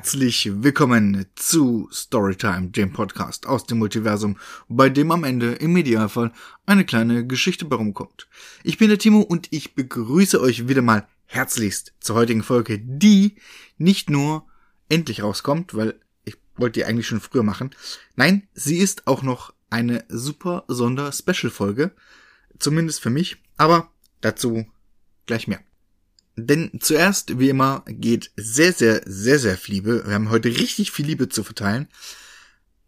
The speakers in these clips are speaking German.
Herzlich willkommen zu Storytime, dem Podcast aus dem Multiversum, bei dem am Ende im Idealfall eine kleine Geschichte bei rumkommt. Ich bin der Timo und ich begrüße euch wieder mal herzlichst zur heutigen Folge, die nicht nur endlich rauskommt, weil ich wollte die eigentlich schon früher machen. Nein, sie ist auch noch eine super Sonder-Special-Folge. Zumindest für mich, aber dazu gleich mehr. Denn zuerst, wie immer, geht sehr, sehr, sehr, sehr viel Liebe. Wir haben heute richtig viel Liebe zu verteilen.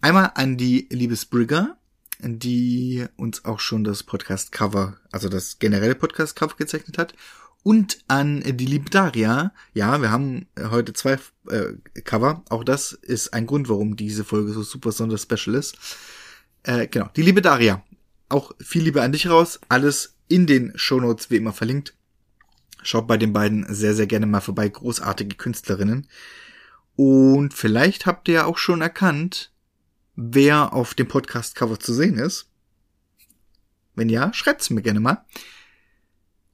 Einmal an die liebe Sprigger, die uns auch schon das Podcast-Cover, also das generelle Podcast-Cover gezeichnet hat. Und an die liebe Daria. Ja, wir haben heute zwei äh, Cover. Auch das ist ein Grund, warum diese Folge so super special ist. Äh, genau, die liebe Daria. Auch viel Liebe an dich raus. Alles in den Shownotes wie immer verlinkt. Schaut bei den beiden sehr, sehr gerne mal vorbei. Großartige Künstlerinnen. Und vielleicht habt ihr ja auch schon erkannt, wer auf dem Podcast-Cover zu sehen ist. Wenn ja, schreibt's mir gerne mal.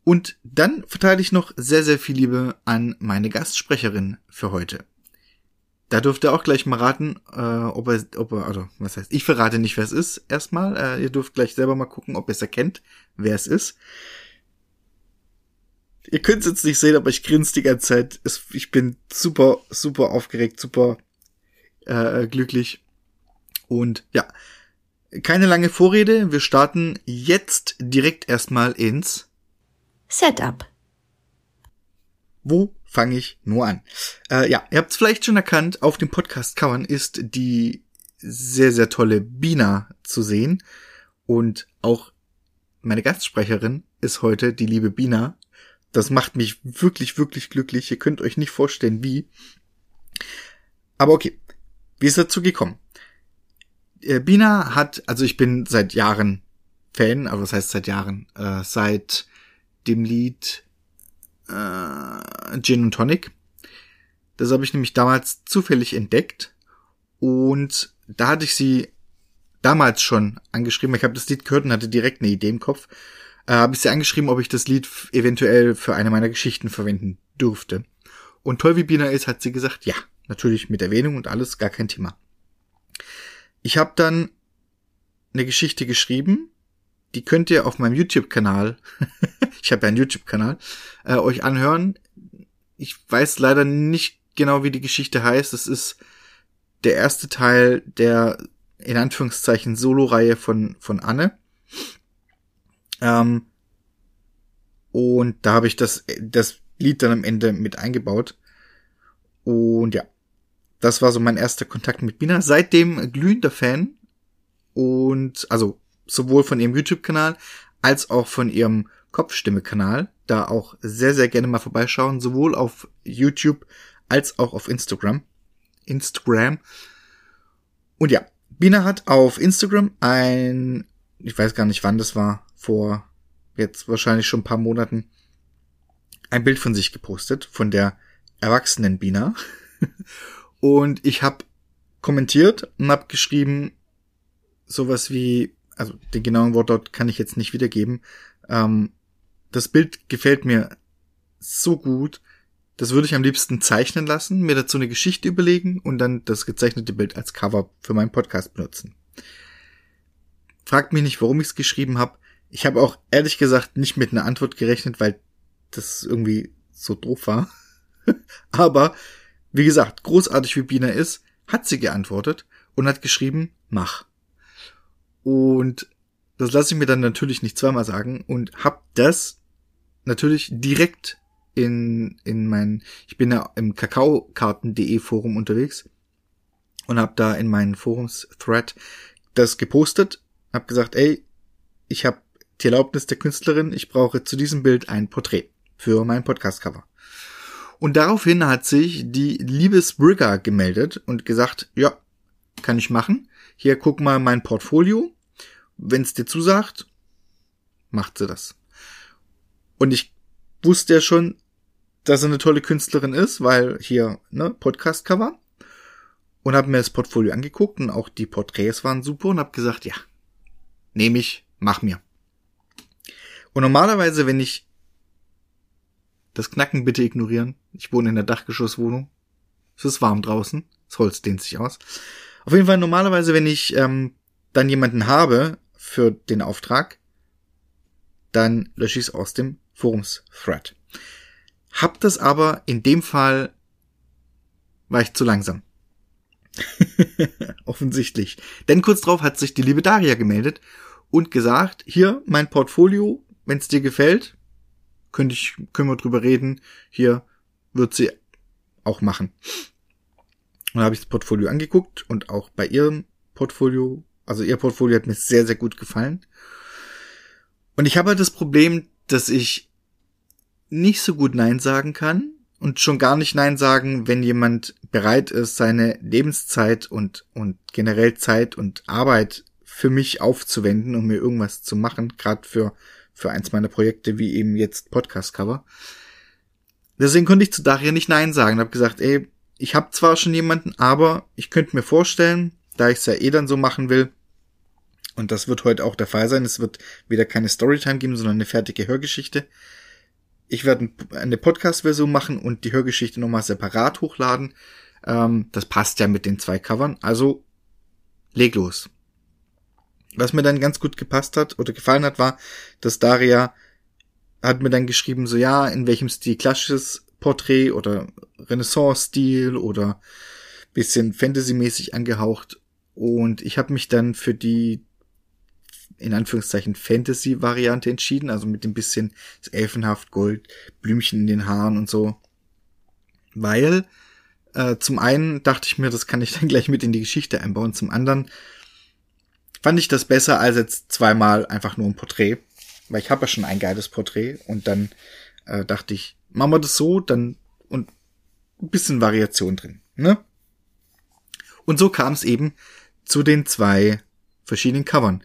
Und dann verteile ich noch sehr, sehr viel Liebe an meine Gastsprecherin für heute. Da dürft ihr auch gleich mal raten, äh, ob er, ob er, also was heißt, ich verrate nicht, wer es ist, erstmal. Äh, ihr dürft gleich selber mal gucken, ob ihr es erkennt, wer es ist. Ihr könnt es jetzt nicht sehen, aber ich grinse die ganze Zeit. Ich bin super, super aufgeregt, super äh, glücklich. Und ja, keine lange Vorrede. Wir starten jetzt direkt erstmal ins Setup. Wo fange ich nur an? Äh, ja, ihr habt es vielleicht schon erkannt, auf dem Podcast-Covern ist die sehr, sehr tolle Bina zu sehen. Und auch meine Gastsprecherin ist heute die liebe Bina. Das macht mich wirklich, wirklich glücklich. Ihr könnt euch nicht vorstellen, wie. Aber okay, wie ist dazu gekommen? Äh, Bina hat, also ich bin seit Jahren Fan, aber was heißt seit Jahren? Äh, seit dem Lied äh, Gin und Tonic. Das habe ich nämlich damals zufällig entdeckt und da hatte ich sie damals schon angeschrieben. Ich habe das Lied gehört und hatte direkt eine Idee im Kopf äh, habe ich sie angeschrieben, ob ich das Lied eventuell für eine meiner Geschichten verwenden dürfte. Und toll wie Bina ist, hat sie gesagt, ja, natürlich mit Erwähnung und alles, gar kein Thema. Ich habe dann eine Geschichte geschrieben, die könnt ihr auf meinem YouTube-Kanal, ich habe ja einen YouTube-Kanal, äh, euch anhören. Ich weiß leider nicht genau, wie die Geschichte heißt. Es ist der erste Teil der in Anführungszeichen Solo-Reihe von, von Anne. Ähm, und da habe ich das, das Lied dann am Ende mit eingebaut. Und ja, das war so mein erster Kontakt mit Bina. Seitdem glühender Fan. Und also sowohl von ihrem YouTube-Kanal als auch von ihrem Kopfstimme-Kanal. Da auch sehr, sehr gerne mal vorbeischauen. Sowohl auf YouTube als auch auf Instagram. Instagram. Und ja, Bina hat auf Instagram ein, ich weiß gar nicht wann das war, vor jetzt wahrscheinlich schon ein paar Monaten ein Bild von sich gepostet, von der erwachsenen Bina. und ich habe kommentiert und habe geschrieben, sowas wie, also den genauen Wortlaut kann ich jetzt nicht wiedergeben. Ähm, das Bild gefällt mir so gut, das würde ich am liebsten zeichnen lassen, mir dazu eine Geschichte überlegen und dann das gezeichnete Bild als Cover für meinen Podcast benutzen. Fragt mich nicht, warum ich es geschrieben habe. Ich habe auch ehrlich gesagt nicht mit einer Antwort gerechnet, weil das irgendwie so doof war. Aber wie gesagt, großartig wie Bina ist, hat sie geantwortet und hat geschrieben, mach. Und das lasse ich mir dann natürlich nicht zweimal sagen und hab das natürlich direkt in, in mein, ich bin ja im kakaokarten.de Forum unterwegs und hab da in meinen Forums-Thread das gepostet, hab gesagt, ey, ich hab die Erlaubnis der Künstlerin, ich brauche zu diesem Bild ein Porträt für mein Podcast-Cover. Und daraufhin hat sich die liebe Sprigger gemeldet und gesagt, ja, kann ich machen. Hier guck mal mein Portfolio. Wenn es dir zusagt, macht sie das. Und ich wusste ja schon, dass sie eine tolle Künstlerin ist, weil hier, ne, Podcast-Cover. Und habe mir das Portfolio angeguckt und auch die Porträts waren super und habe gesagt, ja, nehme ich, mach mir. Und normalerweise, wenn ich das Knacken bitte ignorieren. Ich wohne in der Dachgeschosswohnung. Es ist warm draußen. Das Holz dehnt sich aus. Auf jeden Fall normalerweise, wenn ich ähm, dann jemanden habe für den Auftrag, dann lösche ich es aus dem Forums-Thread. Hab das aber in dem Fall war ich zu langsam. Offensichtlich. Denn kurz drauf hat sich die liebe Daria gemeldet und gesagt, hier mein Portfolio, wenn es dir gefällt, könnte ich, können wir drüber reden. Hier wird sie auch machen. Und habe ich das Portfolio angeguckt und auch bei ihrem Portfolio, also ihr Portfolio hat mir sehr, sehr gut gefallen. Und ich habe halt das Problem, dass ich nicht so gut Nein sagen kann und schon gar nicht Nein sagen, wenn jemand bereit ist, seine Lebenszeit und, und generell Zeit und Arbeit für mich aufzuwenden, um mir irgendwas zu machen, gerade für, für eins meiner Projekte, wie eben jetzt Podcast-Cover. Deswegen konnte ich zu Daria nicht Nein sagen. Habe gesagt, ey, ich habe zwar schon jemanden, aber ich könnte mir vorstellen, da ich es ja eh dann so machen will, und das wird heute auch der Fall sein, es wird wieder keine Storytime geben, sondern eine fertige Hörgeschichte. Ich werde eine Podcast-Version machen und die Hörgeschichte nochmal separat hochladen. Ähm, das passt ja mit den zwei Covern. Also leg los. Was mir dann ganz gut gepasst hat oder gefallen hat, war, dass Daria hat mir dann geschrieben, so ja, in welchem Stil klassisches Porträt oder Renaissance-Stil oder bisschen Fantasy-mäßig angehaucht. Und ich habe mich dann für die in Anführungszeichen Fantasy-Variante entschieden, also mit dem bisschen elfenhaft Gold, Blümchen in den Haaren und so. Weil äh, zum einen dachte ich mir, das kann ich dann gleich mit in die Geschichte einbauen. Zum anderen fand ich das besser als jetzt zweimal einfach nur ein Porträt. Weil ich habe ja schon ein geiles Porträt und dann äh, dachte ich, machen wir das so, dann und ein bisschen Variation drin, ne? Und so kam es eben zu den zwei verschiedenen Covern.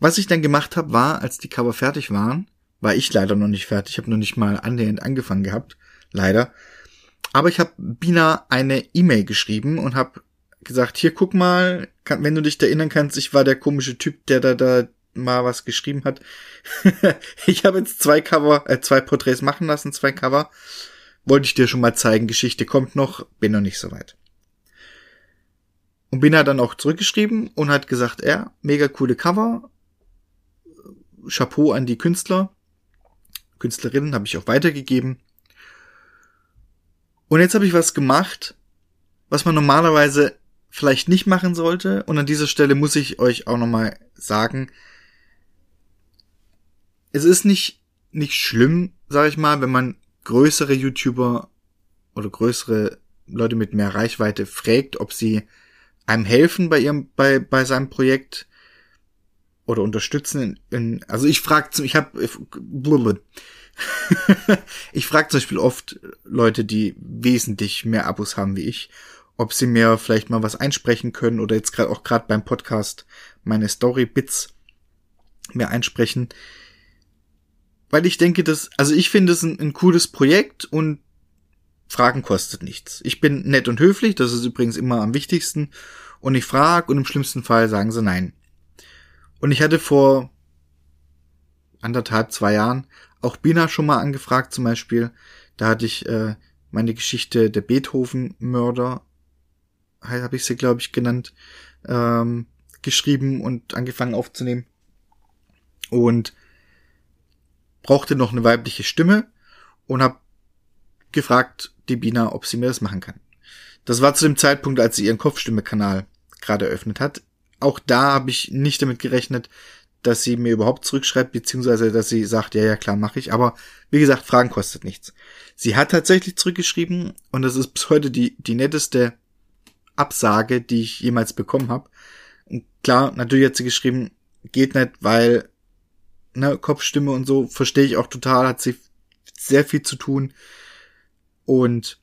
Was ich dann gemacht habe, war, als die Cover fertig waren, war ich leider noch nicht fertig, ich habe noch nicht mal annähernd angefangen gehabt, leider. Aber ich habe Bina eine E-Mail geschrieben und habe gesagt, hier guck mal, kann, wenn du dich erinnern kannst, ich war der komische Typ, der da da mal was geschrieben hat. ich habe jetzt zwei Cover, äh, zwei Porträts machen lassen, zwei Cover. Wollte ich dir schon mal zeigen, Geschichte kommt noch, bin noch nicht so weit. Und bin dann auch zurückgeschrieben und hat gesagt, ja, mega coole Cover. Chapeau an die Künstler. Künstlerinnen habe ich auch weitergegeben. Und jetzt habe ich was gemacht, was man normalerweise vielleicht nicht machen sollte. Und an dieser Stelle muss ich euch auch nochmal sagen, es ist nicht, nicht schlimm, sag ich mal, wenn man größere YouTuber oder größere Leute mit mehr Reichweite fragt, ob sie einem helfen bei ihrem, bei, bei seinem Projekt oder unterstützen in, in also ich frage ich habe ich frage zum Beispiel oft Leute, die wesentlich mehr Abos haben wie ich, ob sie mir vielleicht mal was einsprechen können oder jetzt gerade auch gerade beim Podcast meine Story Bits mir einsprechen weil ich denke, dass, also ich finde es ein, ein cooles Projekt und Fragen kostet nichts. Ich bin nett und höflich, das ist übrigens immer am wichtigsten. Und ich frage und im schlimmsten Fall sagen sie nein. Und ich hatte vor anderthalb, zwei Jahren auch Bina schon mal angefragt zum Beispiel. Da hatte ich äh, meine Geschichte der Beethoven-Mörder, habe ich sie, glaube ich, genannt, ähm, geschrieben und angefangen aufzunehmen. Und brauchte noch eine weibliche Stimme und habe gefragt die Bina, ob sie mir das machen kann. Das war zu dem Zeitpunkt, als sie ihren Kopfstimme-Kanal gerade eröffnet hat. Auch da habe ich nicht damit gerechnet, dass sie mir überhaupt zurückschreibt, beziehungsweise dass sie sagt, ja, ja, klar, mache ich. Aber wie gesagt, Fragen kostet nichts. Sie hat tatsächlich zurückgeschrieben und das ist bis heute die, die netteste Absage, die ich jemals bekommen habe. Klar, natürlich hat sie geschrieben, geht nicht, weil ne, Kopfstimme und so, verstehe ich auch total, hat sie sehr viel zu tun. Und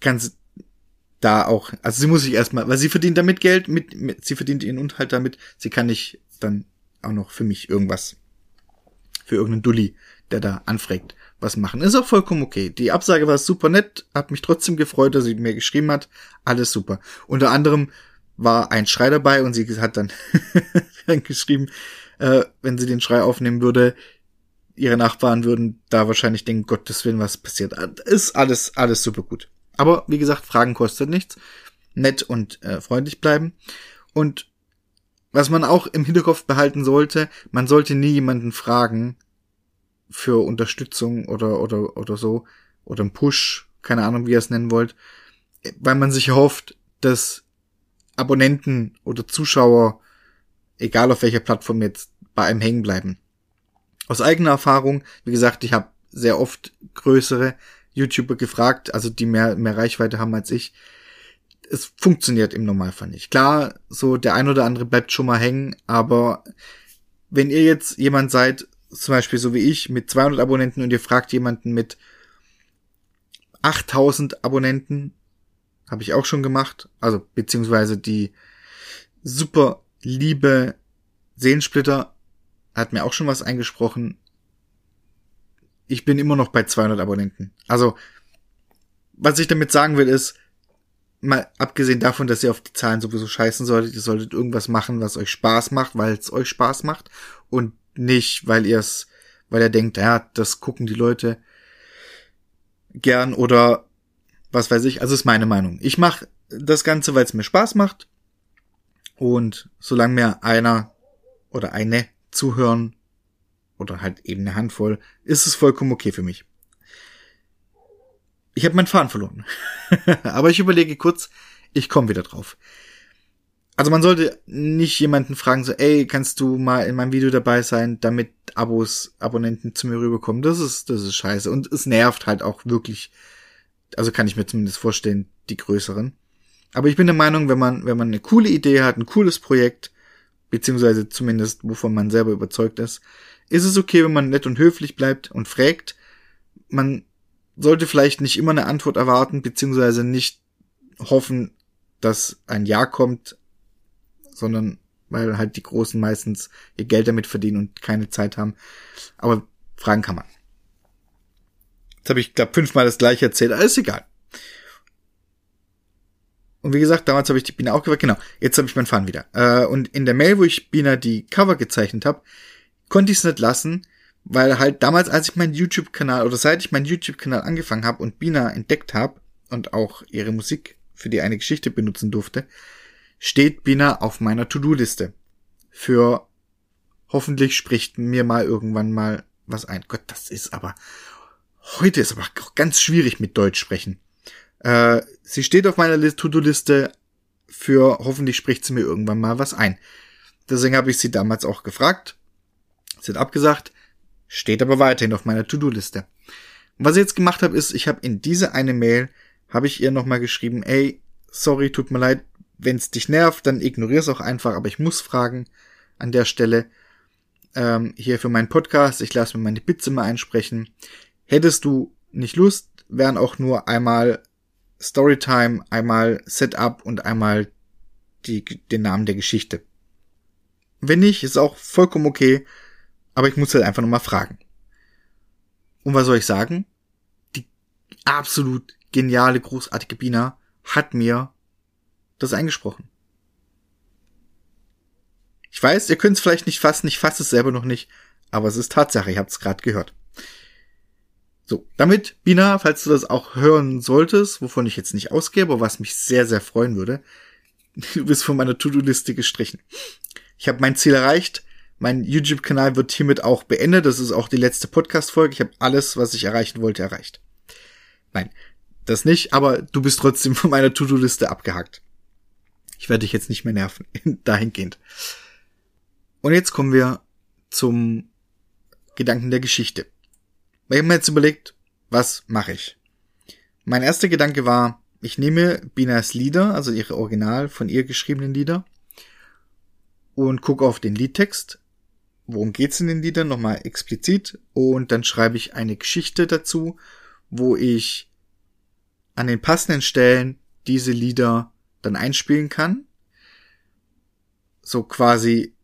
ganz da auch, also sie muss sich erstmal, weil sie verdient damit Geld, mit, mit, sie verdient ihren Unterhalt damit, sie kann nicht dann auch noch für mich irgendwas, für irgendeinen Dulli, der da anfragt, was machen. Ist auch vollkommen okay. Die Absage war super nett, hat mich trotzdem gefreut, dass sie mir geschrieben hat, alles super. Unter anderem war ein Schrei dabei und sie hat dann geschrieben, äh, wenn sie den Schrei aufnehmen würde, ihre Nachbarn würden da wahrscheinlich denken, Gottes Willen, was passiert. Ist alles, alles super gut. Aber wie gesagt, Fragen kostet nichts. Nett und äh, freundlich bleiben. Und was man auch im Hinterkopf behalten sollte, man sollte nie jemanden fragen für Unterstützung oder, oder, oder so, oder ein Push, keine Ahnung, wie ihr es nennen wollt, weil man sich hofft, dass Abonnenten oder Zuschauer, egal auf welcher Plattform jetzt, bei einem hängen bleiben. Aus eigener Erfahrung, wie gesagt, ich habe sehr oft größere YouTuber gefragt, also die mehr, mehr Reichweite haben als ich. Es funktioniert im Normalfall nicht. Klar, so der ein oder andere bleibt schon mal hängen, aber wenn ihr jetzt jemand seid, zum Beispiel so wie ich, mit 200 Abonnenten und ihr fragt jemanden mit 8000 Abonnenten, habe ich auch schon gemacht, also beziehungsweise die super liebe Seensplitter hat mir auch schon was eingesprochen. Ich bin immer noch bei 200 Abonnenten. Also, was ich damit sagen will, ist, mal abgesehen davon, dass ihr auf die Zahlen sowieso scheißen solltet, ihr solltet irgendwas machen, was euch Spaß macht, weil es euch Spaß macht und nicht, weil ihr es, weil ihr denkt, ja, das gucken die Leute gern oder was weiß ich. Also ist meine Meinung. Ich mache das Ganze, weil es mir Spaß macht und solange mir einer oder eine zuhören oder halt eben eine Handvoll, ist es vollkommen okay für mich. Ich habe meinen Faden verloren. Aber ich überlege kurz, ich komme wieder drauf. Also man sollte nicht jemanden fragen, so, ey, kannst du mal in meinem Video dabei sein, damit Abos, Abonnenten zu mir rüberkommen. Das ist, das ist scheiße. Und es nervt halt auch wirklich. Also kann ich mir zumindest vorstellen, die größeren. Aber ich bin der Meinung, wenn man, wenn man eine coole Idee hat, ein cooles Projekt, beziehungsweise zumindest wovon man selber überzeugt ist, ist es okay, wenn man nett und höflich bleibt und fragt. Man sollte vielleicht nicht immer eine Antwort erwarten, beziehungsweise nicht hoffen, dass ein Ja kommt, sondern weil halt die Großen meistens ihr Geld damit verdienen und keine Zeit haben. Aber fragen kann man. Jetzt habe ich, glaube fünfmal das gleiche erzählt, ist egal. Und wie gesagt, damals habe ich die Bina auch gewählt. Genau, jetzt habe ich meinen Faden wieder. Äh, und in der Mail, wo ich Bina die Cover gezeichnet habe, konnte ich es nicht lassen, weil halt damals, als ich meinen YouTube-Kanal oder seit ich meinen YouTube-Kanal angefangen habe und Bina entdeckt habe und auch ihre Musik für die eine Geschichte benutzen durfte, steht Bina auf meiner To-Do-Liste. Für hoffentlich spricht mir mal irgendwann mal was ein. Gott, das ist aber heute ist aber ganz schwierig mit Deutsch sprechen. Äh, sie steht auf meiner To-Do-Liste für hoffentlich spricht sie mir irgendwann mal was ein. Deswegen habe ich sie damals auch gefragt. Sie hat abgesagt, steht aber weiterhin auf meiner To-Do-Liste. Was ich jetzt gemacht habe, ist, ich habe in diese eine Mail, habe ich ihr nochmal geschrieben, ey, sorry, tut mir leid, wenn es dich nervt, dann ignorier es auch einfach, aber ich muss fragen an der Stelle. Ähm, hier für meinen Podcast, ich lasse mir meine Bits immer einsprechen. Hättest du nicht Lust, wären auch nur einmal Storytime, einmal Setup und einmal die, den Namen der Geschichte. Wenn nicht, ist auch vollkommen okay, aber ich muss halt einfach nochmal fragen. Und was soll ich sagen? Die absolut geniale, großartige Bina hat mir das eingesprochen. Ich weiß, ihr könnt es vielleicht nicht fassen, ich fasse es selber noch nicht, aber es ist Tatsache, ihr habt es gerade gehört. So, damit, Bina, falls du das auch hören solltest, wovon ich jetzt nicht ausgehe, aber was mich sehr, sehr freuen würde, du bist von meiner To-Do-Liste gestrichen. Ich habe mein Ziel erreicht. Mein YouTube-Kanal wird hiermit auch beendet. Das ist auch die letzte Podcast-Folge. Ich habe alles, was ich erreichen wollte, erreicht. Nein, das nicht, aber du bist trotzdem von meiner To-Do-Liste abgehakt. Ich werde dich jetzt nicht mehr nerven, dahingehend. Und jetzt kommen wir zum Gedanken der Geschichte. Ich habe mir jetzt überlegt, was mache ich? Mein erster Gedanke war, ich nehme Binas Lieder, also ihre Original von ihr geschriebenen Lieder, und gucke auf den Liedtext. Worum geht's in den Liedern? Nochmal explizit. Und dann schreibe ich eine Geschichte dazu, wo ich an den passenden Stellen diese Lieder dann einspielen kann. So quasi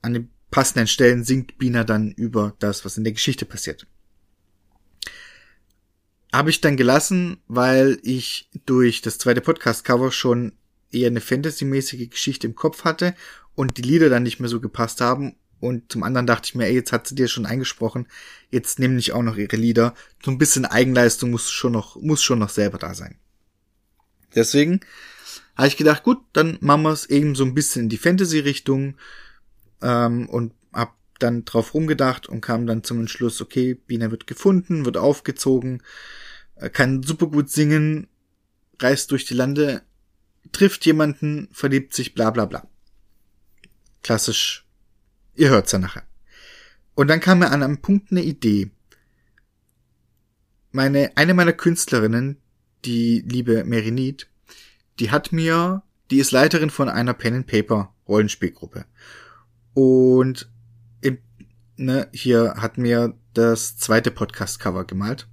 an den passenden Stellen singt Bina dann über das, was in der Geschichte passiert. Habe ich dann gelassen, weil ich durch das zweite Podcast-Cover schon eher eine Fantasy-mäßige Geschichte im Kopf hatte und die Lieder dann nicht mehr so gepasst haben. Und zum anderen dachte ich mir, ey, jetzt hat sie dir schon eingesprochen, jetzt nimm nicht auch noch ihre Lieder. So ein bisschen Eigenleistung muss schon noch, muss schon noch selber da sein. Deswegen habe ich gedacht, gut, dann machen wir es eben so ein bisschen in die Fantasy-Richtung ähm, und hab dann drauf rumgedacht und kam dann zum Entschluss, okay, Bina wird gefunden, wird aufgezogen, äh, kann super gut singen, reist durch die Lande, trifft jemanden, verliebt sich, bla bla bla. Klassisch, ihr hört's ja nachher. Und dann kam mir an einem Punkt eine Idee. Meine, eine meiner Künstlerinnen, die liebe Merinit, die hat mir, die ist Leiterin von einer Pen and Paper Rollenspielgruppe. Und im, ne, hier hat mir das zweite Podcast-Cover gemalt.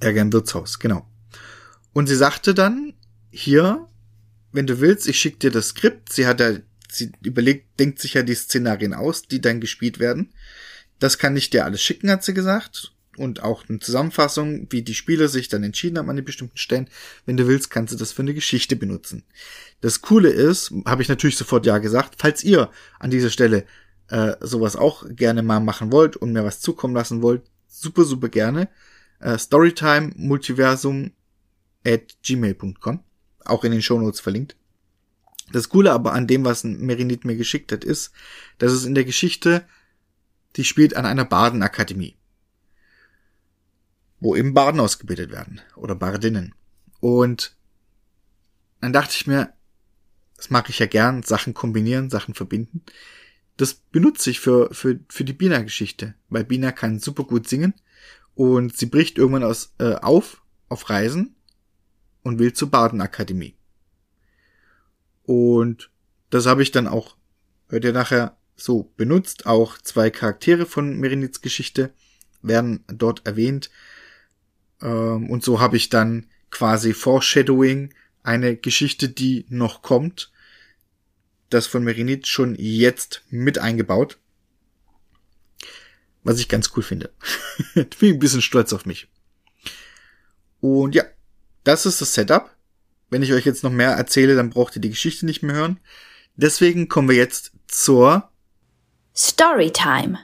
Ärger im Wirtshaus, genau. Und sie sagte dann, hier, wenn du willst, ich schick dir das Skript. Sie hat ja, sie überlegt, denkt sich ja die Szenarien aus, die dann gespielt werden. Das kann ich dir alles schicken, hat sie gesagt und auch eine Zusammenfassung, wie die Spieler sich dann entschieden haben an den bestimmten Stellen. Wenn du willst, kannst du das für eine Geschichte benutzen. Das Coole ist, habe ich natürlich sofort ja gesagt, falls ihr an dieser Stelle äh, sowas auch gerne mal machen wollt und mir was zukommen lassen wollt, super, super gerne. Äh, Storytime Multiversum at gmail.com. Auch in den Shownotes verlinkt. Das Coole aber an dem, was Merinit mir geschickt hat, ist, dass es in der Geschichte, die spielt an einer Badenakademie wo eben Barden ausgebildet werden oder Bardinnen. Und dann dachte ich mir, das mag ich ja gern, Sachen kombinieren, Sachen verbinden. Das benutze ich für, für, für die Bina-Geschichte, weil Bina kann super gut singen und sie bricht irgendwann aus, äh, auf, auf Reisen und will zur Badenakademie. Und das habe ich dann auch, hört ihr nachher, so benutzt. Auch zwei Charaktere von Merinits Geschichte werden dort erwähnt. Ähm, und so habe ich dann quasi Foreshadowing, eine Geschichte, die noch kommt, das von Merinit schon jetzt mit eingebaut. Was ich ganz cool finde. Bin ein bisschen stolz auf mich. Und ja, das ist das Setup. Wenn ich euch jetzt noch mehr erzähle, dann braucht ihr die Geschichte nicht mehr hören. Deswegen kommen wir jetzt zur Storytime.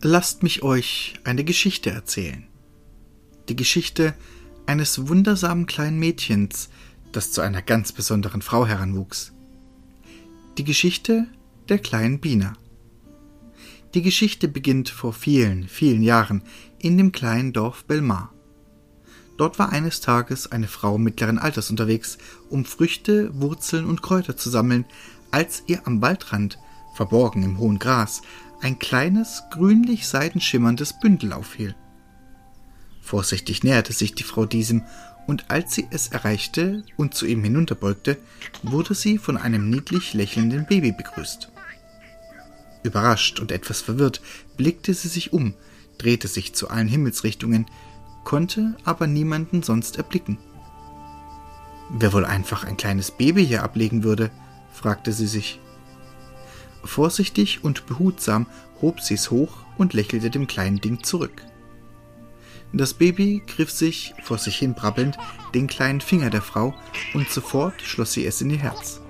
Lasst mich euch eine Geschichte erzählen. Die Geschichte eines wundersamen kleinen Mädchens, das zu einer ganz besonderen Frau heranwuchs. Die Geschichte der kleinen Bina. Die Geschichte beginnt vor vielen, vielen Jahren in dem kleinen Dorf Belmar. Dort war eines Tages eine Frau mittleren Alters unterwegs, um Früchte, Wurzeln und Kräuter zu sammeln, als ihr am Waldrand, verborgen im hohen Gras, ein kleines, grünlich seidenschimmerndes Bündel auffiel. Vorsichtig näherte sich die Frau diesem, und als sie es erreichte und zu ihm hinunterbeugte, wurde sie von einem niedlich lächelnden Baby begrüßt. Überrascht und etwas verwirrt blickte sie sich um, drehte sich zu allen Himmelsrichtungen, konnte aber niemanden sonst erblicken. Wer wohl einfach ein kleines Baby hier ablegen würde, fragte sie sich. Vorsichtig und behutsam hob sie es hoch und lächelte dem kleinen Ding zurück. Das Baby griff sich, vor sich hin brabbelnd, den kleinen Finger der Frau und sofort schloss sie es in ihr Herz.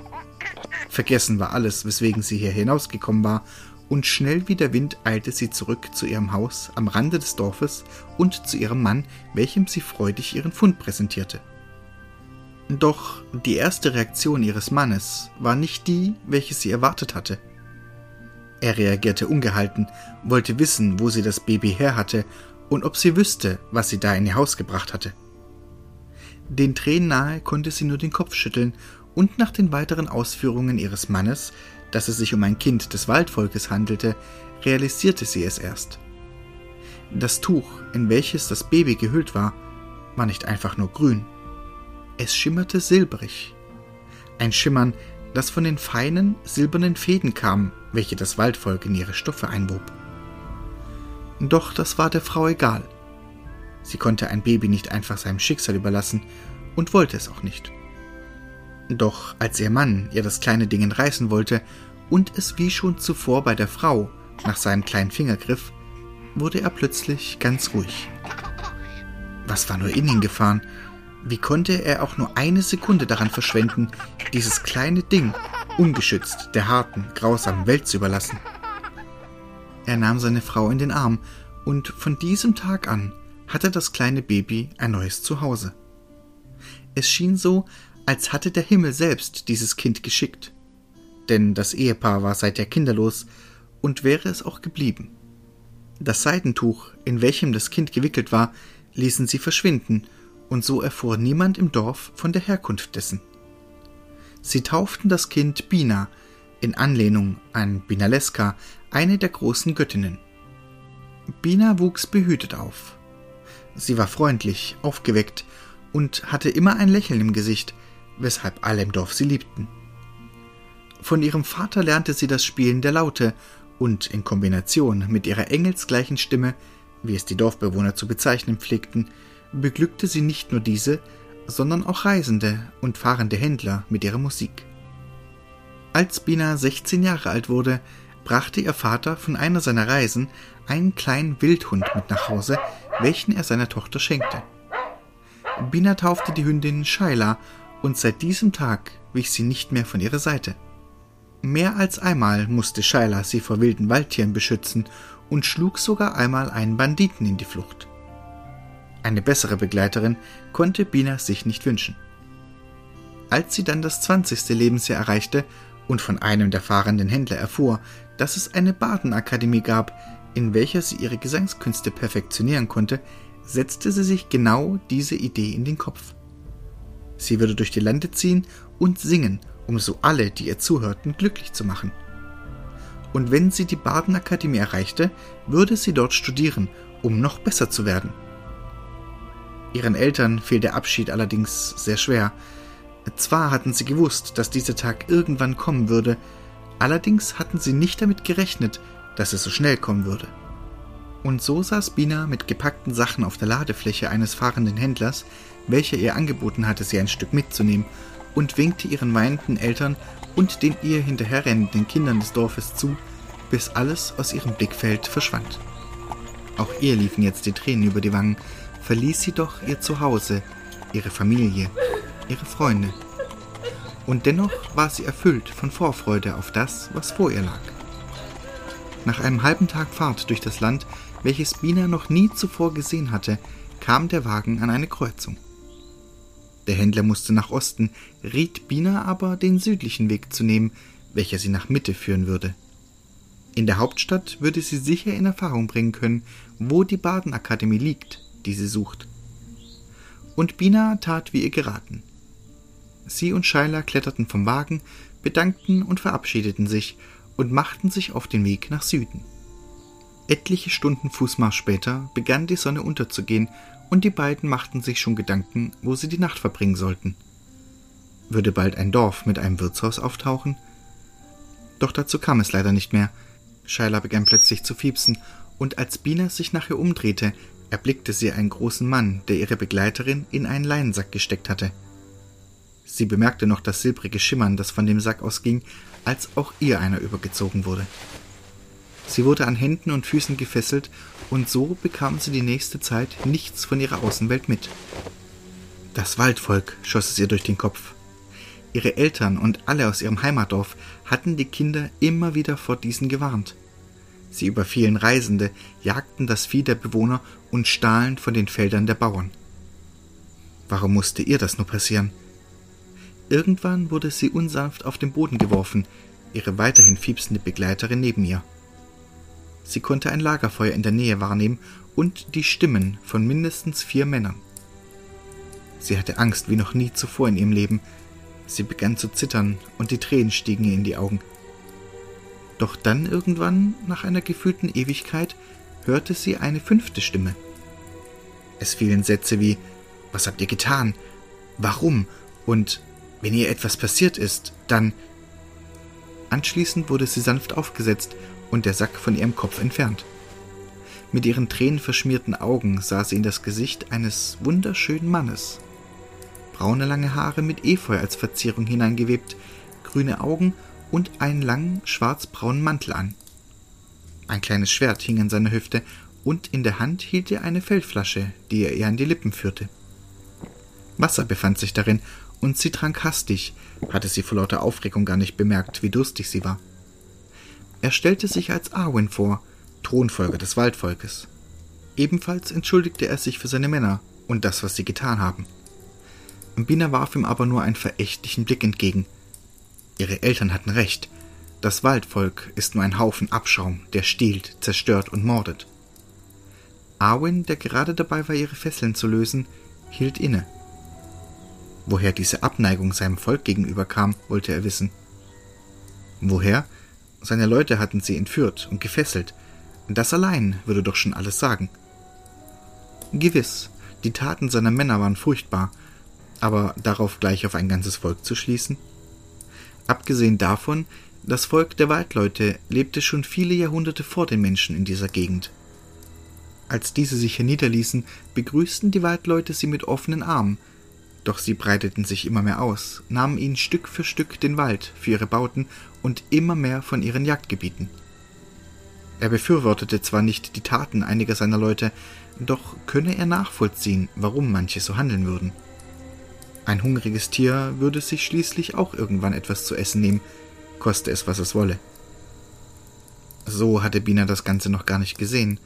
Vergessen war alles, weswegen sie hier hinausgekommen war, und schnell wie der Wind eilte sie zurück zu ihrem Haus am Rande des Dorfes und zu ihrem Mann, welchem sie freudig ihren Fund präsentierte. Doch die erste Reaktion ihres Mannes war nicht die, welche sie erwartet hatte. Er reagierte ungehalten, wollte wissen, wo sie das Baby her hatte und ob sie wüsste, was sie da in ihr Haus gebracht hatte. Den Tränen nahe konnte sie nur den Kopf schütteln und nach den weiteren Ausführungen ihres Mannes, dass es sich um ein Kind des Waldvolkes handelte, realisierte sie es erst. Das Tuch, in welches das Baby gehüllt war, war nicht einfach nur grün. Es schimmerte silbrig. Ein Schimmern, das von den feinen, silbernen Fäden kam, welche das Waldvolk in ihre Stoffe einwob. Doch das war der Frau egal. Sie konnte ein Baby nicht einfach seinem Schicksal überlassen und wollte es auch nicht. Doch als ihr Mann ihr das kleine Ding entreißen wollte und es wie schon zuvor bei der Frau nach seinem kleinen Finger griff, wurde er plötzlich ganz ruhig. Was war nur in ihn gefahren? Wie konnte er auch nur eine Sekunde daran verschwenden, dieses kleine Ding ungeschützt der harten, grausamen Welt zu überlassen? Er nahm seine Frau in den Arm, und von diesem Tag an hatte das kleine Baby ein neues Zuhause. Es schien so, als hatte der Himmel selbst dieses Kind geschickt. Denn das Ehepaar war seither kinderlos und wäre es auch geblieben. Das Seidentuch, in welchem das Kind gewickelt war, ließen sie verschwinden, und so erfuhr niemand im Dorf von der Herkunft dessen. Sie tauften das Kind Bina, in Anlehnung an Binaleska, eine der großen Göttinnen. Bina wuchs behütet auf. Sie war freundlich, aufgeweckt und hatte immer ein Lächeln im Gesicht, weshalb alle im Dorf sie liebten. Von ihrem Vater lernte sie das Spielen der Laute und in Kombination mit ihrer engelsgleichen Stimme, wie es die Dorfbewohner zu bezeichnen pflegten, beglückte sie nicht nur diese, sondern auch Reisende und fahrende Händler mit ihrer Musik. Als Bina 16 Jahre alt wurde, brachte ihr Vater von einer seiner Reisen einen kleinen Wildhund mit nach Hause, welchen er seiner Tochter schenkte. Bina taufte die Hündin Shaila und seit diesem Tag wich sie nicht mehr von ihrer Seite. Mehr als einmal musste Shaila sie vor wilden Waldtieren beschützen und schlug sogar einmal einen Banditen in die Flucht. Eine bessere Begleiterin konnte Bina sich nicht wünschen. Als sie dann das 20. Lebensjahr erreichte und von einem der fahrenden Händler erfuhr, dass es eine Badenakademie gab, in welcher sie ihre Gesangskünste perfektionieren konnte, setzte sie sich genau diese Idee in den Kopf. Sie würde durch die Lande ziehen und singen, um so alle, die ihr zuhörten, glücklich zu machen. Und wenn sie die Badenakademie erreichte, würde sie dort studieren, um noch besser zu werden. Ihren Eltern fiel der Abschied allerdings sehr schwer. Zwar hatten sie gewusst, dass dieser Tag irgendwann kommen würde, allerdings hatten sie nicht damit gerechnet, dass es so schnell kommen würde. Und so saß Bina mit gepackten Sachen auf der Ladefläche eines fahrenden Händlers, welcher ihr angeboten hatte, sie ein Stück mitzunehmen, und winkte ihren weinenden Eltern und den ihr hinterherrennenden Kindern des Dorfes zu, bis alles aus ihrem Blickfeld verschwand. Auch ihr liefen jetzt die Tränen über die Wangen, verließ sie doch ihr Zuhause, ihre Familie, ihre Freunde. Und dennoch war sie erfüllt von Vorfreude auf das, was vor ihr lag. Nach einem halben Tag Fahrt durch das Land, welches Bina noch nie zuvor gesehen hatte, kam der Wagen an eine Kreuzung. Der Händler musste nach Osten, riet Bina aber, den südlichen Weg zu nehmen, welcher sie nach Mitte führen würde. In der Hauptstadt würde sie sicher in Erfahrung bringen können, wo die Badenakademie liegt die sie sucht. Und Bina tat wie ihr geraten. Sie und Scheiler kletterten vom Wagen, bedankten und verabschiedeten sich und machten sich auf den Weg nach Süden. Etliche Stunden Fußmarsch später begann die Sonne unterzugehen und die beiden machten sich schon Gedanken, wo sie die Nacht verbringen sollten. Würde bald ein Dorf mit einem Wirtshaus auftauchen? Doch dazu kam es leider nicht mehr. Scheiler begann plötzlich zu fiepsen, und als Bina sich nach ihr umdrehte, erblickte sie einen großen Mann, der ihre Begleiterin in einen Leinensack gesteckt hatte. Sie bemerkte noch das silbrige Schimmern, das von dem Sack ausging, als auch ihr einer übergezogen wurde. Sie wurde an Händen und Füßen gefesselt, und so bekam sie die nächste Zeit nichts von ihrer Außenwelt mit. Das Waldvolk schoss es ihr durch den Kopf. Ihre Eltern und alle aus ihrem Heimatdorf hatten die Kinder immer wieder vor diesen gewarnt. Sie überfielen Reisende, jagten das Vieh der Bewohner und stahlen von den Feldern der Bauern. Warum musste ihr das nur passieren? Irgendwann wurde sie unsanft auf den Boden geworfen, ihre weiterhin fiepsende Begleiterin neben ihr. Sie konnte ein Lagerfeuer in der Nähe wahrnehmen und die Stimmen von mindestens vier Männern. Sie hatte Angst wie noch nie zuvor in ihrem Leben. Sie begann zu zittern und die Tränen stiegen ihr in die Augen. Doch dann irgendwann, nach einer gefühlten Ewigkeit, hörte sie eine fünfte Stimme. Es fielen Sätze wie Was habt ihr getan? Warum? Und wenn ihr etwas passiert ist, dann. Anschließend wurde sie sanft aufgesetzt und der Sack von ihrem Kopf entfernt. Mit ihren tränenverschmierten Augen sah sie in das Gesicht eines wunderschönen Mannes. Braune lange Haare mit Efeu als Verzierung hineingewebt, grüne Augen und einen langen schwarzbraunen Mantel an. Ein kleines Schwert hing an seiner Hüfte, und in der Hand hielt er eine Feldflasche, die er ihr an die Lippen führte. Wasser befand sich darin, und sie trank hastig, hatte sie vor lauter Aufregung gar nicht bemerkt, wie durstig sie war. Er stellte sich als Arwen vor, Thronfolger des Waldvolkes. Ebenfalls entschuldigte er sich für seine Männer und das, was sie getan haben. Bina warf ihm aber nur einen verächtlichen Blick entgegen. Ihre Eltern hatten recht. Das Waldvolk ist nur ein Haufen Abschaum, der stiehlt, zerstört und mordet. Arwen, der gerade dabei war, ihre Fesseln zu lösen, hielt inne. Woher diese Abneigung seinem Volk gegenüber kam, wollte er wissen. Woher? Seine Leute hatten sie entführt und gefesselt. Das allein würde doch schon alles sagen. Gewiss, die Taten seiner Männer waren furchtbar, aber darauf gleich auf ein ganzes Volk zu schließen? Abgesehen davon, das Volk der Waldleute lebte schon viele Jahrhunderte vor den Menschen in dieser Gegend. Als diese sich hier niederließen, begrüßten die Waldleute sie mit offenen Armen, doch sie breiteten sich immer mehr aus, nahmen ihnen Stück für Stück den Wald für ihre Bauten und immer mehr von ihren Jagdgebieten. Er befürwortete zwar nicht die Taten einiger seiner Leute, doch könne er nachvollziehen, warum manche so handeln würden. Ein hungriges Tier würde sich schließlich auch irgendwann etwas zu essen nehmen, koste es, was es wolle. So hatte Bina das Ganze noch gar nicht gesehen.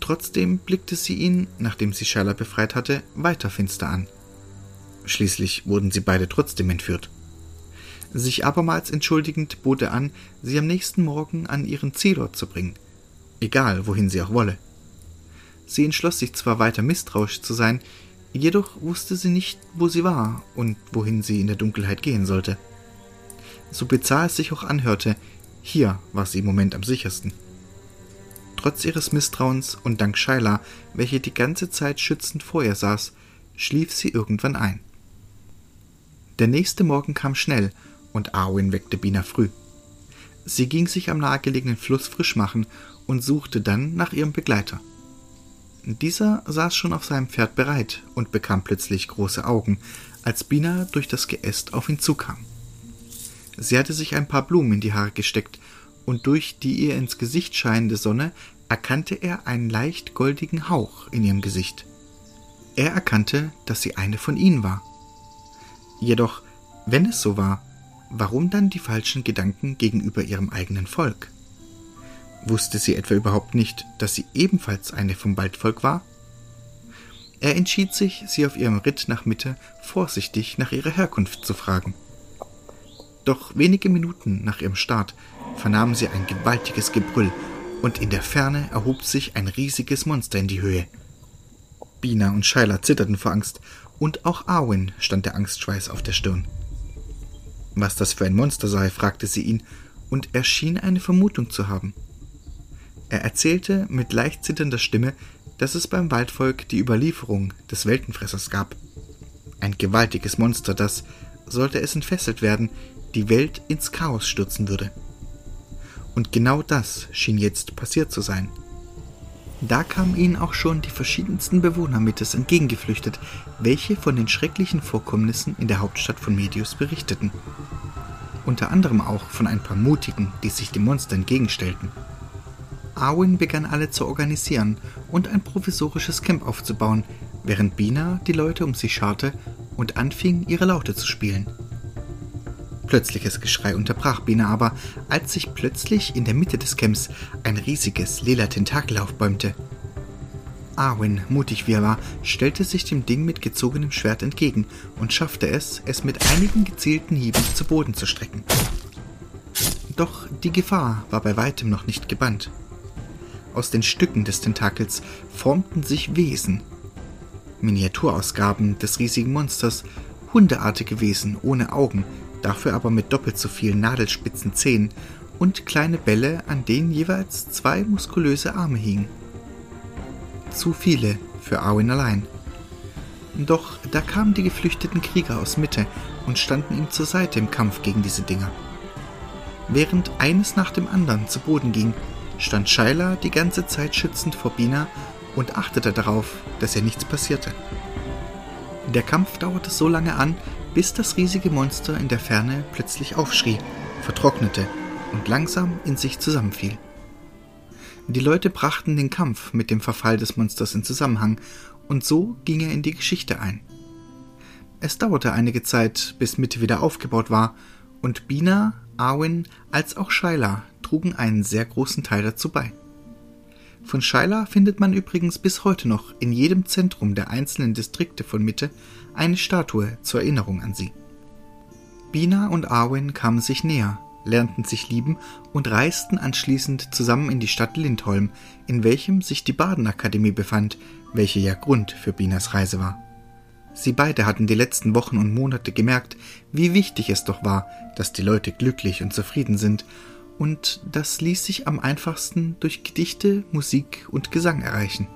Trotzdem blickte sie ihn, nachdem sie Shyla befreit hatte, weiter finster an. Schließlich wurden sie beide trotzdem entführt. Sich abermals entschuldigend bot er an, sie am nächsten Morgen an ihren Zielort zu bringen, egal wohin sie auch wolle. Sie entschloss sich zwar weiter misstrauisch zu sein, jedoch wusste sie nicht, wo sie war und wohin sie in der Dunkelheit gehen sollte. So bizarr es sich auch anhörte, hier war sie im Moment am sichersten. Trotz ihres Misstrauens und dank Shyla, welche die ganze Zeit schützend vor ihr saß, schlief sie irgendwann ein. Der nächste Morgen kam schnell und Arwen weckte Bina früh. Sie ging sich am nahegelegenen Fluss frisch machen und suchte dann nach ihrem Begleiter. Dieser saß schon auf seinem Pferd bereit und bekam plötzlich große Augen, als Bina durch das Geäst auf ihn zukam. Sie hatte sich ein paar Blumen in die Haare gesteckt, und durch die ihr ins Gesicht scheinende Sonne erkannte er einen leicht goldigen Hauch in ihrem Gesicht. Er erkannte, dass sie eine von ihnen war. Jedoch, wenn es so war, warum dann die falschen Gedanken gegenüber ihrem eigenen Volk? Wusste sie etwa überhaupt nicht, dass sie ebenfalls eine vom Waldvolk war? Er entschied sich, sie auf ihrem Ritt nach Mitte vorsichtig nach ihrer Herkunft zu fragen. Doch wenige Minuten nach ihrem Start vernahmen sie ein gewaltiges Gebrüll, und in der Ferne erhob sich ein riesiges Monster in die Höhe. Bina und Shyla zitterten vor Angst, und auch Arwen stand der Angstschweiß auf der Stirn. Was das für ein Monster sei, fragte sie ihn, und er schien eine Vermutung zu haben. Er erzählte mit leicht zitternder Stimme, dass es beim Waldvolk die Überlieferung des Weltenfressers gab. Ein gewaltiges Monster, das, sollte es entfesselt werden, die Welt ins Chaos stürzen würde. Und genau das schien jetzt passiert zu sein. Da kamen ihnen auch schon die verschiedensten Bewohner Mittes entgegengeflüchtet, welche von den schrecklichen Vorkommnissen in der Hauptstadt von Medius berichteten. Unter anderem auch von ein paar Mutigen, die sich dem Monster entgegenstellten. Arwen begann alle zu organisieren und ein provisorisches Camp aufzubauen, während Bina die Leute um sich scharte und anfing, ihre Laute zu spielen. Plötzliches Geschrei unterbrach Bina aber, als sich plötzlich in der Mitte des Camps ein riesiges lila Tentakel aufbäumte. Arwen, mutig wie er war, stellte sich dem Ding mit gezogenem Schwert entgegen und schaffte es, es mit einigen gezielten Hieben zu Boden zu strecken. Doch die Gefahr war bei weitem noch nicht gebannt. Aus den Stücken des Tentakels formten sich Wesen. Miniaturausgaben des riesigen Monsters, hundeartige Wesen ohne Augen, dafür aber mit doppelt so vielen nadelspitzen Zähnen und kleine Bälle, an denen jeweils zwei muskulöse Arme hingen. Zu viele für Arwen allein. Doch da kamen die geflüchteten Krieger aus Mitte und standen ihm zur Seite im Kampf gegen diese Dinger. Während eines nach dem anderen zu Boden ging, stand Schuyler die ganze Zeit schützend vor Bina und achtete darauf, dass ihr nichts passierte. Der Kampf dauerte so lange an, bis das riesige Monster in der Ferne plötzlich aufschrie, vertrocknete und langsam in sich zusammenfiel. Die Leute brachten den Kampf mit dem Verfall des Monsters in Zusammenhang, und so ging er in die Geschichte ein. Es dauerte einige Zeit, bis Mitte wieder aufgebaut war, und Bina, Arwen als auch Shyla trugen einen sehr großen Teil dazu bei. Von Scheila findet man übrigens bis heute noch in jedem Zentrum der einzelnen Distrikte von Mitte eine Statue zur Erinnerung an sie. Bina und Arwen kamen sich näher, lernten sich lieben und reisten anschließend zusammen in die Stadt Lindholm, in welchem sich die Badenakademie befand, welche ja Grund für Binas Reise war. Sie beide hatten die letzten Wochen und Monate gemerkt, wie wichtig es doch war, dass die Leute glücklich und zufrieden sind, und das ließ sich am einfachsten durch Gedichte, Musik und Gesang erreichen.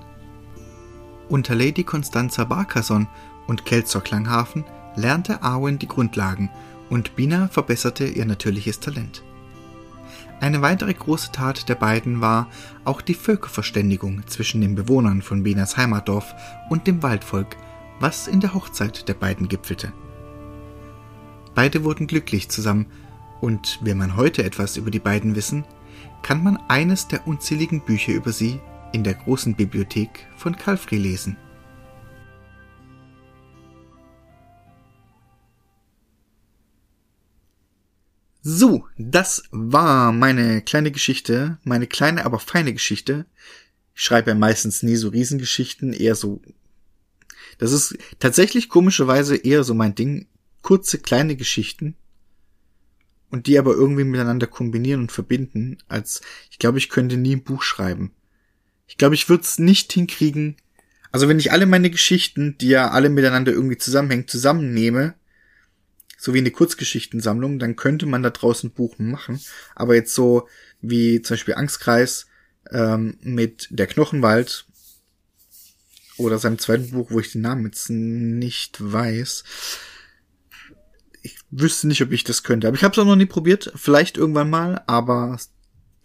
Unter Lady Constanza Barkerson und Kelzer Klanghafen lernte Arwen die Grundlagen und Bina verbesserte ihr natürliches Talent. Eine weitere große Tat der beiden war auch die Völkerverständigung zwischen den Bewohnern von Binas Heimatdorf und dem Waldvolk, was in der Hochzeit der beiden gipfelte. Beide wurden glücklich zusammen, und will man heute etwas über die beiden wissen, kann man eines der unzähligen Bücher über sie in der großen Bibliothek von Calfrey lesen. So, das war meine kleine Geschichte, meine kleine, aber feine Geschichte. Ich schreibe ja meistens nie so Riesengeschichten, eher so das ist tatsächlich komischerweise eher so mein Ding. Kurze, kleine Geschichten. Und die aber irgendwie miteinander kombinieren und verbinden, als ich glaube, ich könnte nie ein Buch schreiben. Ich glaube, ich würde es nicht hinkriegen. Also wenn ich alle meine Geschichten, die ja alle miteinander irgendwie zusammenhängen, zusammennehme, so wie eine Kurzgeschichtensammlung, dann könnte man da draußen ein Buch machen. Aber jetzt so wie zum Beispiel Angstkreis ähm, mit der Knochenwald oder seinem zweiten Buch, wo ich den Namen jetzt nicht weiß. Wüsste nicht, ob ich das könnte. Aber ich habe es auch noch nie probiert. Vielleicht irgendwann mal, aber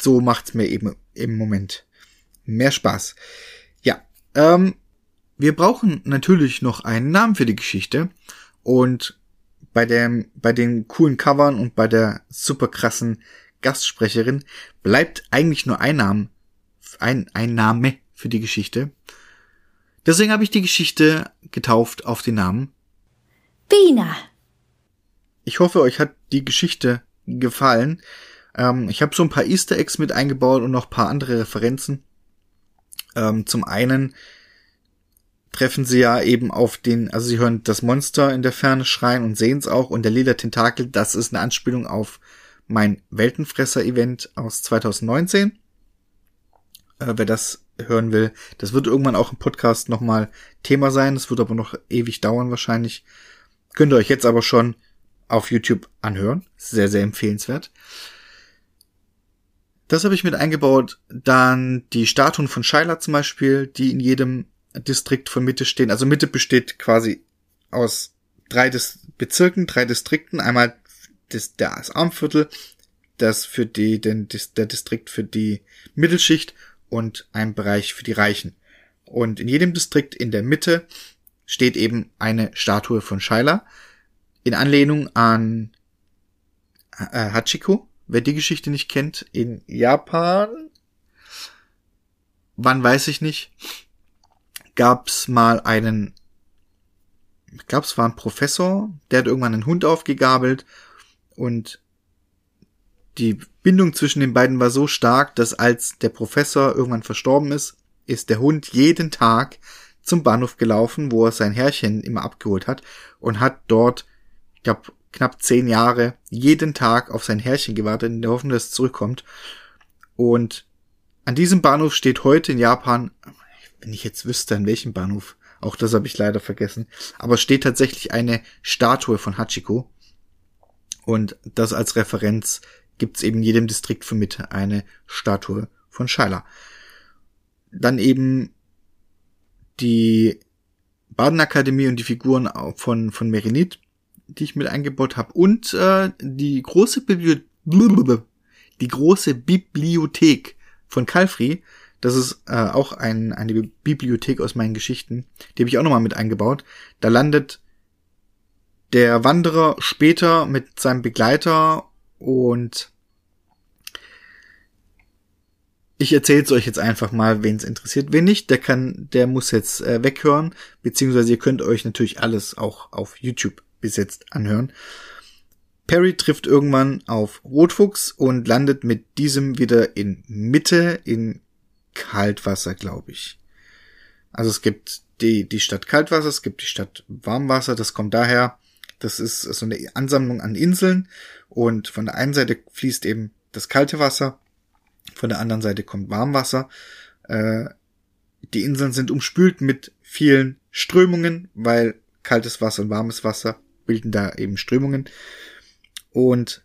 so macht's mir eben im Moment mehr Spaß. Ja, ähm, wir brauchen natürlich noch einen Namen für die Geschichte und bei dem, bei den coolen Covern und bei der super krassen Gastsprecherin bleibt eigentlich nur ein Name, ein, ein Name für die Geschichte. Deswegen habe ich die Geschichte getauft auf den Namen Bina. Ich hoffe, euch hat die Geschichte gefallen. Ähm, ich habe so ein paar Easter Eggs mit eingebaut und noch paar andere Referenzen. Ähm, zum einen treffen sie ja eben auf den, also sie hören das Monster in der Ferne schreien und sehen es auch und der lila Tentakel, das ist eine Anspielung auf mein Weltenfresser-Event aus 2019. Äh, wer das hören will. Das wird irgendwann auch im Podcast nochmal Thema sein. Das wird aber noch ewig dauern wahrscheinlich. Könnt ihr euch jetzt aber schon auf YouTube anhören. Sehr, sehr empfehlenswert. Das habe ich mit eingebaut. Dann die Statuen von Scheiler zum Beispiel, die in jedem Distrikt von Mitte stehen. Also Mitte besteht quasi aus drei Dis Bezirken, drei Distrikten. Einmal das, das Armviertel, das für die, den, der Distrikt für die Mittelschicht und ein Bereich für die Reichen. Und in jedem Distrikt in der Mitte steht eben eine Statue von Shaila in Anlehnung an äh, Hachiko. Wer die Geschichte nicht kennt, in Japan, wann weiß ich nicht, gab's mal einen, ich glaube es war ein Professor, der hat irgendwann einen Hund aufgegabelt und die Bindung zwischen den beiden war so stark, dass als der Professor irgendwann verstorben ist, ist der Hund jeden Tag zum Bahnhof gelaufen, wo er sein Herrchen immer abgeholt hat und hat dort, ich glaube, knapp zehn Jahre jeden Tag auf sein Herrchen gewartet, in der Hoffnung, dass es zurückkommt. Und an diesem Bahnhof steht heute in Japan, wenn ich jetzt wüsste, an welchem Bahnhof, auch das habe ich leider vergessen, aber steht tatsächlich eine Statue von Hachiko. Und das als Referenz gibt es eben jedem Distrikt für Mitte eine Statue von Scheiler. Dann eben die Badenakademie und die Figuren von, von Merinit, die ich mit eingebaut habe. Und äh, die große Bibliothek, die große Bibliothek von Calfrey. Das ist äh, auch ein, eine Bibliothek aus meinen Geschichten. Die habe ich auch nochmal mit eingebaut. Da landet der Wanderer später mit seinem Begleiter und ich erzähle es euch jetzt einfach mal, wen es interessiert. Wen nicht, der kann, der muss jetzt äh, weghören, beziehungsweise ihr könnt euch natürlich alles auch auf YouTube bis jetzt anhören. Perry trifft irgendwann auf Rotfuchs und landet mit diesem wieder in Mitte in Kaltwasser, glaube ich. Also es gibt die, die Stadt Kaltwasser, es gibt die Stadt Warmwasser, das kommt daher, das ist so eine Ansammlung an Inseln und von der einen Seite fließt eben das kalte Wasser, von der anderen Seite kommt Warmwasser. Äh, die Inseln sind umspült mit vielen Strömungen, weil kaltes Wasser und warmes Wasser bilden da eben Strömungen. Und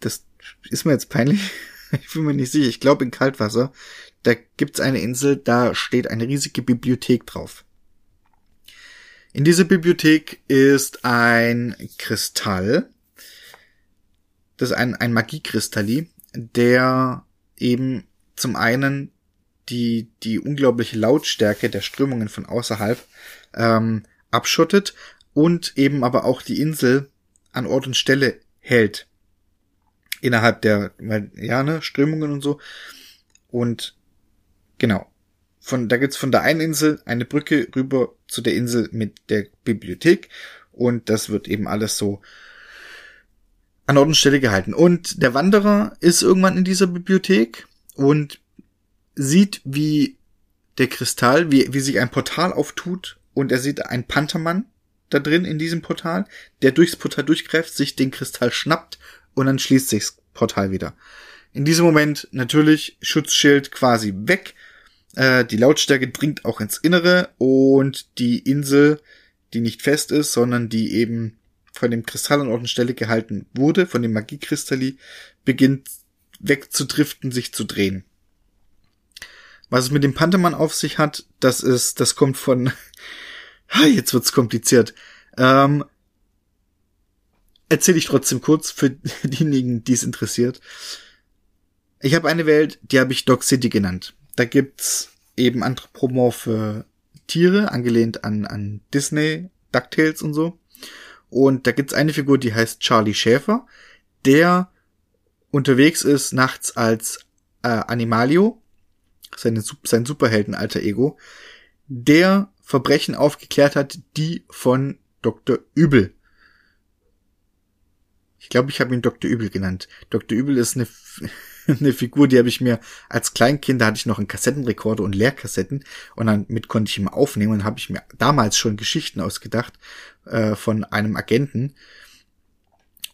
das ist mir jetzt peinlich. Ich bin mir nicht sicher. Ich glaube in Kaltwasser, da gibt's eine Insel, da steht eine riesige Bibliothek drauf. In dieser Bibliothek ist ein Kristall. Das ist ein, ein Magiekristalli, der eben zum einen die, die unglaubliche Lautstärke der Strömungen von außerhalb ähm, abschottet und eben aber auch die Insel an Ort und Stelle hält. Innerhalb der, ja, ne, Strömungen und so. Und genau. Von, da gibt's von der einen Insel eine Brücke rüber zu der Insel mit der Bibliothek und das wird eben alles so an Ort und Stelle gehalten. Und der Wanderer ist irgendwann in dieser Bibliothek und sieht, wie der Kristall, wie, wie sich ein Portal auftut und er sieht einen Panthermann da drin in diesem Portal, der durchs Portal durchgreift, sich den Kristall schnappt und dann schließt sich das Portal wieder. In diesem Moment natürlich Schutzschild quasi weg, äh, die Lautstärke dringt auch ins Innere und die Insel, die nicht fest ist, sondern die eben von dem Kristall an Ort und Stelle gehalten wurde, von dem Magiekristalli, beginnt wegzudriften, sich zu drehen. Was es mit dem Panthermann auf sich hat, das ist, das kommt von, jetzt wird's kompliziert. Ähm, erzähle ich trotzdem kurz für diejenigen, die es interessiert. Ich habe eine Welt, die habe ich Dog City genannt. Da gibt's eben anthropomorphe Tiere, angelehnt an, an Disney, DuckTales und so. Und da gibt's eine Figur, die heißt Charlie Schäfer, der unterwegs ist nachts als äh, Animalio seine, sein Superhelden-alter Ego, der Verbrechen aufgeklärt hat, die von Dr. Übel. Ich glaube, ich habe ihn Dr. Übel genannt. Dr. Übel ist eine, eine Figur, die habe ich mir als Kleinkind, da hatte ich noch einen Kassettenrekorder und Leerkassetten und damit konnte ich ihn aufnehmen und habe ich mir damals schon Geschichten ausgedacht äh, von einem Agenten.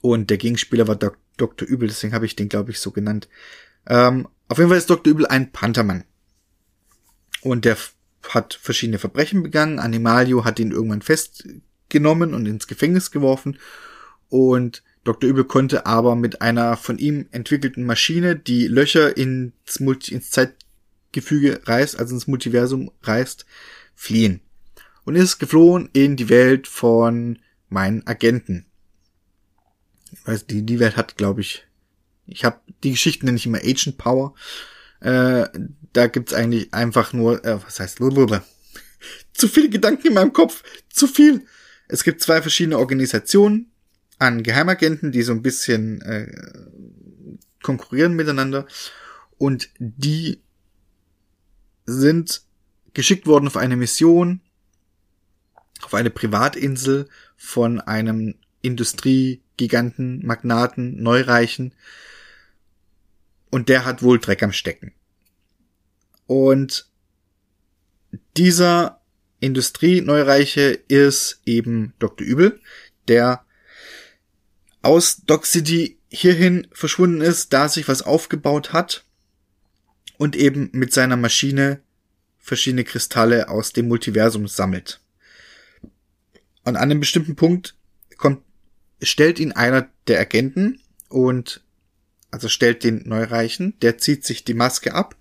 Und der Gegenspieler war Dr. Übel, deswegen habe ich den, glaube ich, so genannt. Ähm, auf jeden Fall ist Dr. Übel ein Panthermann. Und der hat verschiedene Verbrechen begangen. Animalio hat ihn irgendwann festgenommen und ins Gefängnis geworfen. Und Dr. Übel konnte aber mit einer von ihm entwickelten Maschine, die Löcher ins, Multi ins Zeitgefüge reißt, also ins Multiversum reißt, fliehen. Und ist geflohen in die Welt von meinen Agenten. Ich weiß, die, die Welt hat, glaube ich, ich habe die Geschichten nenne ich immer Agent Power. Äh, da gibt's eigentlich einfach nur, äh, was heißt, blablabla. zu viele Gedanken in meinem Kopf, zu viel. Es gibt zwei verschiedene Organisationen an Geheimagenten, die so ein bisschen äh, konkurrieren miteinander und die sind geschickt worden auf eine Mission auf eine Privatinsel von einem Industriegiganten, Magnaten, Neureichen und der hat wohl Dreck am Stecken. Und dieser Industrie-Neureiche ist eben Dr. Übel, der aus Doc City hierhin verschwunden ist, da sich was aufgebaut hat und eben mit seiner Maschine verschiedene Kristalle aus dem Multiversum sammelt. Und an einem bestimmten Punkt kommt, stellt ihn einer der Agenten und also stellt den Neureichen, der zieht sich die Maske ab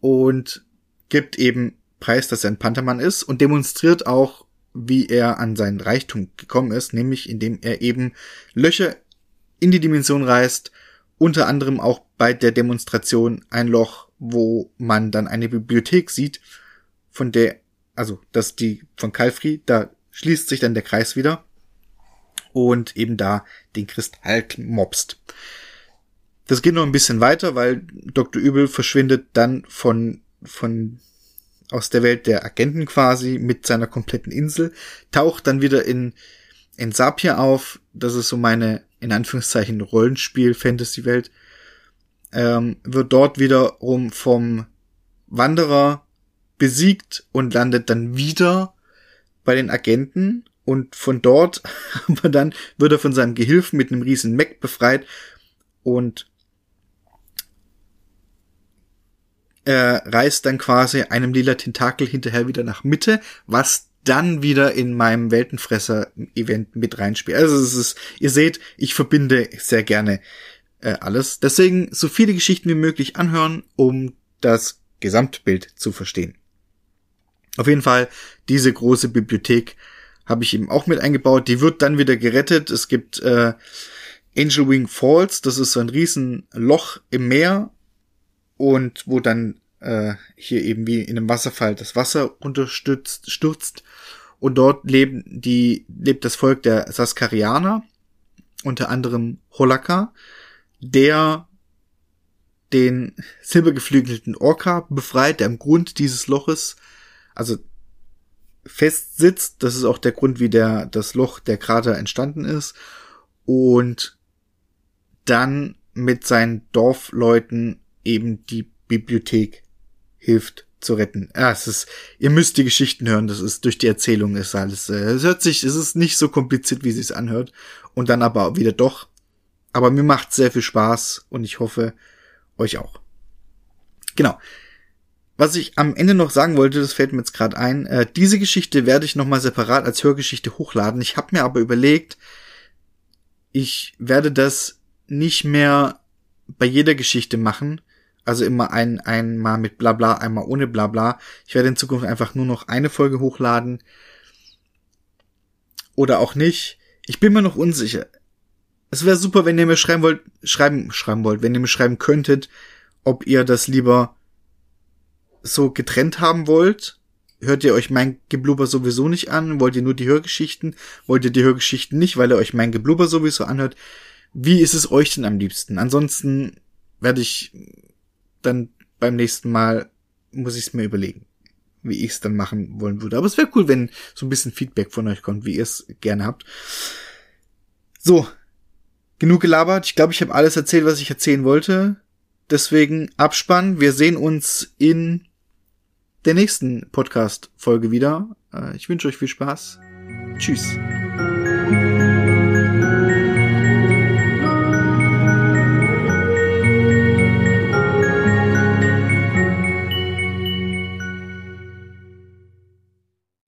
und gibt eben preis, dass er ein Panthermann ist und demonstriert auch, wie er an seinen Reichtum gekommen ist, nämlich indem er eben Löcher in die Dimension reißt, unter anderem auch bei der Demonstration ein Loch, wo man dann eine Bibliothek sieht, von der, also, dass die von Kalfri, da schließt sich dann der Kreis wieder und eben da den Kristall mobst. Das geht noch ein bisschen weiter, weil Dr. Übel verschwindet dann von, von, aus der Welt der Agenten quasi mit seiner kompletten Insel, taucht dann wieder in, in Sapir auf. Das ist so meine, in Anführungszeichen, Rollenspiel-Fantasy-Welt. ähm, wird dort wiederum vom Wanderer besiegt und landet dann wieder bei den Agenten und von dort aber dann wird er von seinem Gehilfen mit einem riesen Mac befreit und er reist dann quasi einem lila Tentakel hinterher wieder nach Mitte, was dann wieder in meinem Weltenfresser-Event mit reinspielt. Also es ist, ihr seht, ich verbinde sehr gerne äh, alles. Deswegen so viele Geschichten wie möglich anhören, um das Gesamtbild zu verstehen. Auf jeden Fall, diese große Bibliothek habe ich eben auch mit eingebaut. Die wird dann wieder gerettet. Es gibt äh, Angel Wing Falls, das ist so ein riesen Loch im Meer und wo dann äh, hier eben wie in einem Wasserfall das Wasser unterstützt stürzt und dort leben die lebt das Volk der Saskarianer unter anderem Holaka der den silbergeflügelten Orca befreit, der im Grund dieses Loches, also festsitzt. Das ist auch der Grund, wie der, das Loch, der Krater entstanden ist. Und dann mit seinen Dorfleuten eben die Bibliothek hilft zu retten. Ja, es ist, ihr müsst die Geschichten hören, das ist durch die Erzählung ist alles, äh, es hört sich, es ist nicht so kompliziert, wie es sich anhört. Und dann aber wieder doch. Aber mir macht sehr viel Spaß und ich hoffe, euch auch. Genau. Was ich am Ende noch sagen wollte, das fällt mir jetzt gerade ein, äh, diese Geschichte werde ich nochmal separat als Hörgeschichte hochladen. Ich habe mir aber überlegt, ich werde das nicht mehr bei jeder Geschichte machen. Also immer ein, einmal mit Blabla, einmal ohne Blabla. Ich werde in Zukunft einfach nur noch eine Folge hochladen. Oder auch nicht. Ich bin mir noch unsicher es wäre super, wenn ihr mir schreiben wollt, schreiben, schreiben wollt, wenn ihr mir schreiben könntet, ob ihr das lieber so getrennt haben wollt. Hört ihr euch mein Geblubber sowieso nicht an? Wollt ihr nur die Hörgeschichten? Wollt ihr die Hörgeschichten nicht, weil ihr euch mein Geblubber sowieso anhört? Wie ist es euch denn am liebsten? Ansonsten werde ich dann beim nächsten Mal, muss ich es mir überlegen, wie ich es dann machen wollen würde. Aber es wäre cool, wenn so ein bisschen Feedback von euch kommt, wie ihr es gerne habt. So, genug gelabert. Ich glaube, ich habe alles erzählt, was ich erzählen wollte. Deswegen Abspann. Wir sehen uns in der nächsten Podcast-Folge wieder. Äh, ich wünsche euch viel Spaß. Tschüss.